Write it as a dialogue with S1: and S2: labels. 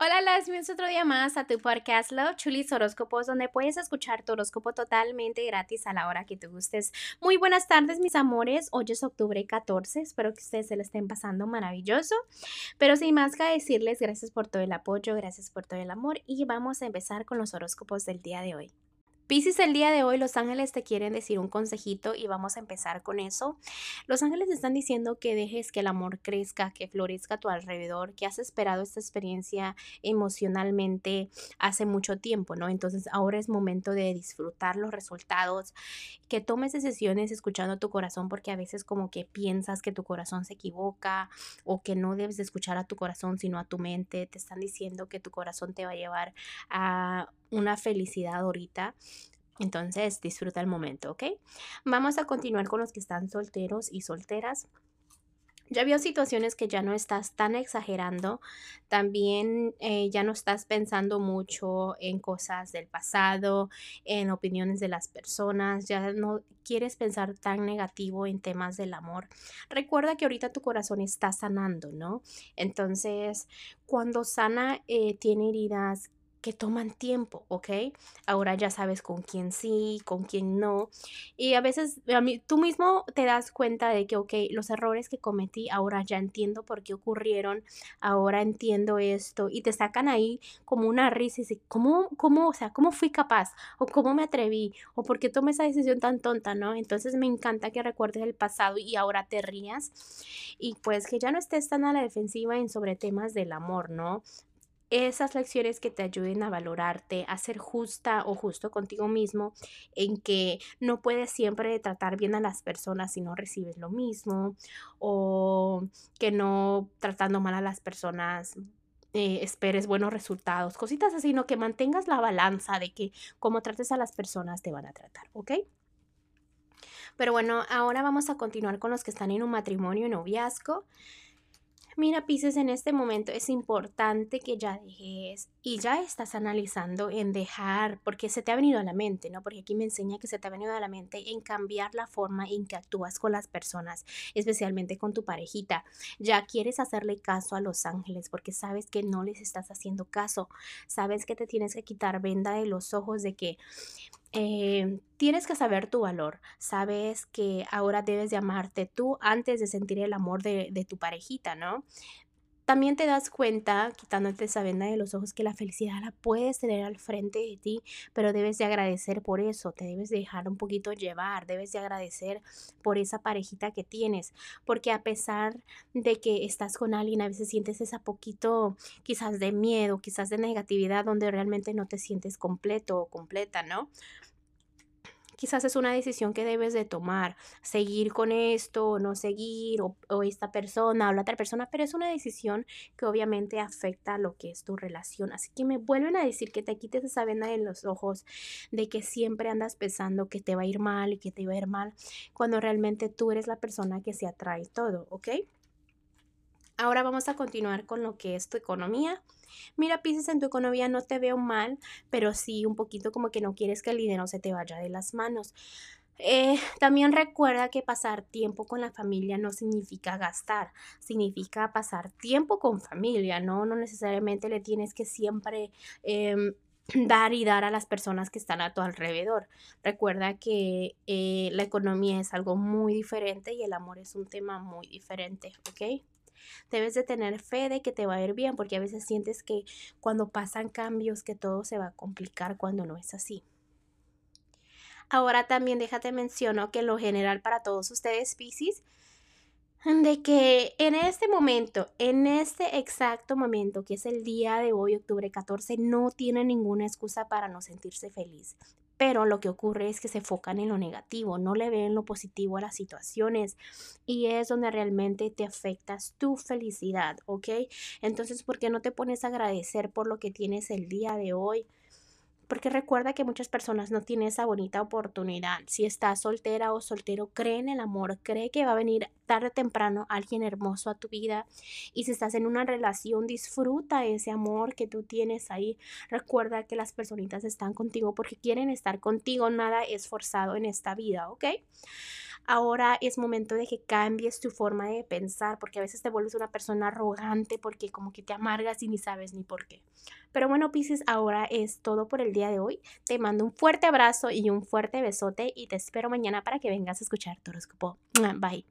S1: Hola, las bienvenidos otro día más a tu podcast Love Chulis Horóscopos, donde puedes escuchar tu horóscopo totalmente gratis a la hora que te gustes. Muy buenas tardes, mis amores. Hoy es octubre 14. Espero que ustedes se lo estén pasando maravilloso. Pero sin más que decirles, gracias por todo el apoyo, gracias por todo el amor y vamos a empezar con los horóscopos del día de hoy. Piscis, el día de hoy los ángeles te quieren decir un consejito y vamos a empezar con eso. Los ángeles están diciendo que dejes que el amor crezca, que florezca a tu alrededor, que has esperado esta experiencia emocionalmente hace mucho tiempo, ¿no? Entonces ahora es momento de disfrutar los resultados, que tomes decisiones escuchando tu corazón porque a veces como que piensas que tu corazón se equivoca o que no debes de escuchar a tu corazón sino a tu mente. Te están diciendo que tu corazón te va a llevar a una felicidad ahorita. Entonces disfruta el momento, ¿ok? Vamos a continuar con los que están solteros y solteras. Ya vio situaciones que ya no estás tan exagerando, también eh, ya no estás pensando mucho en cosas del pasado, en opiniones de las personas, ya no quieres pensar tan negativo en temas del amor. Recuerda que ahorita tu corazón está sanando, ¿no? Entonces, cuando sana, eh, tiene heridas que toman tiempo, ¿ok? Ahora ya sabes con quién sí, con quién no. Y a veces a mí, tú mismo te das cuenta de que, ok, los errores que cometí, ahora ya entiendo por qué ocurrieron, ahora entiendo esto. Y te sacan ahí como una risa y dices, ¿cómo, cómo, o sea, cómo fui capaz? ¿O cómo me atreví? ¿O por qué tomé esa decisión tan tonta, no? Entonces me encanta que recuerdes el pasado y ahora te rías. Y pues que ya no estés tan a la defensiva en sobre temas del amor, ¿no? Esas lecciones que te ayuden a valorarte, a ser justa o justo contigo mismo, en que no puedes siempre tratar bien a las personas si no recibes lo mismo, o que no tratando mal a las personas eh, esperes buenos resultados, cositas así, no que mantengas la balanza de que como trates a las personas te van a tratar, ¿ok? Pero bueno, ahora vamos a continuar con los que están en un matrimonio, noviazgo. Mira, Pisces, en este momento es importante que ya dejes y ya estás analizando en dejar, porque se te ha venido a la mente, ¿no? Porque aquí me enseña que se te ha venido a la mente en cambiar la forma en que actúas con las personas, especialmente con tu parejita. Ya quieres hacerle caso a los ángeles porque sabes que no les estás haciendo caso. Sabes que te tienes que quitar venda de los ojos de que eh, tienes que saber tu valor. Sabes que ahora debes de amarte tú antes de sentir el amor de, de tu parejita, ¿no? También te das cuenta, quitándote esa venda de los ojos, que la felicidad la puedes tener al frente de ti, pero debes de agradecer por eso, te debes de dejar un poquito llevar, debes de agradecer por esa parejita que tienes, porque a pesar de que estás con alguien, a veces sientes esa poquito quizás de miedo, quizás de negatividad, donde realmente no te sientes completo o completa, ¿no? Quizás es una decisión que debes de tomar, seguir con esto o no seguir, o, esta persona o la otra persona, pero es una decisión que obviamente afecta a lo que es tu relación. Así que me vuelven a decir que te quites esa venda en los ojos de que siempre andas pensando que te va a ir mal y que te va a ir mal, cuando realmente tú eres la persona que se atrae todo, ¿ok? Ahora vamos a continuar con lo que es tu economía. Mira, Pisces, en tu economía no te veo mal, pero sí un poquito como que no quieres que el dinero se te vaya de las manos. Eh, también recuerda que pasar tiempo con la familia no significa gastar, significa pasar tiempo con familia, ¿no? No necesariamente le tienes que siempre em, dar y dar a las personas que están a tu alrededor. Recuerda que eh, la economía es algo muy diferente y el amor es un tema muy diferente, ¿ok? Debes de tener fe de que te va a ir bien porque a veces sientes que cuando pasan cambios que todo se va a complicar cuando no es así. Ahora también déjate menciono que en lo general para todos ustedes, Pisces, de que en este momento, en este exacto momento, que es el día de hoy, octubre 14, no tiene ninguna excusa para no sentirse feliz pero lo que ocurre es que se enfocan en lo negativo, no le ven lo positivo a las situaciones y es donde realmente te afectas tu felicidad, ¿ok? Entonces, ¿por qué no te pones a agradecer por lo que tienes el día de hoy? Porque recuerda que muchas personas no tienen esa bonita oportunidad. Si estás soltera o soltero, cree en el amor, cree que va a venir tarde o temprano alguien hermoso a tu vida. Y si estás en una relación, disfruta ese amor que tú tienes ahí. Recuerda que las personitas están contigo porque quieren estar contigo. Nada es forzado en esta vida, ¿ok? Ahora es momento de que cambies tu forma de pensar, porque a veces te vuelves una persona arrogante, porque como que te amargas y ni sabes ni por qué. Pero bueno, Pisces, ahora es todo por el día de hoy. Te mando un fuerte abrazo y un fuerte besote y te espero mañana para que vengas a escuchar tu horóscopo. Bye.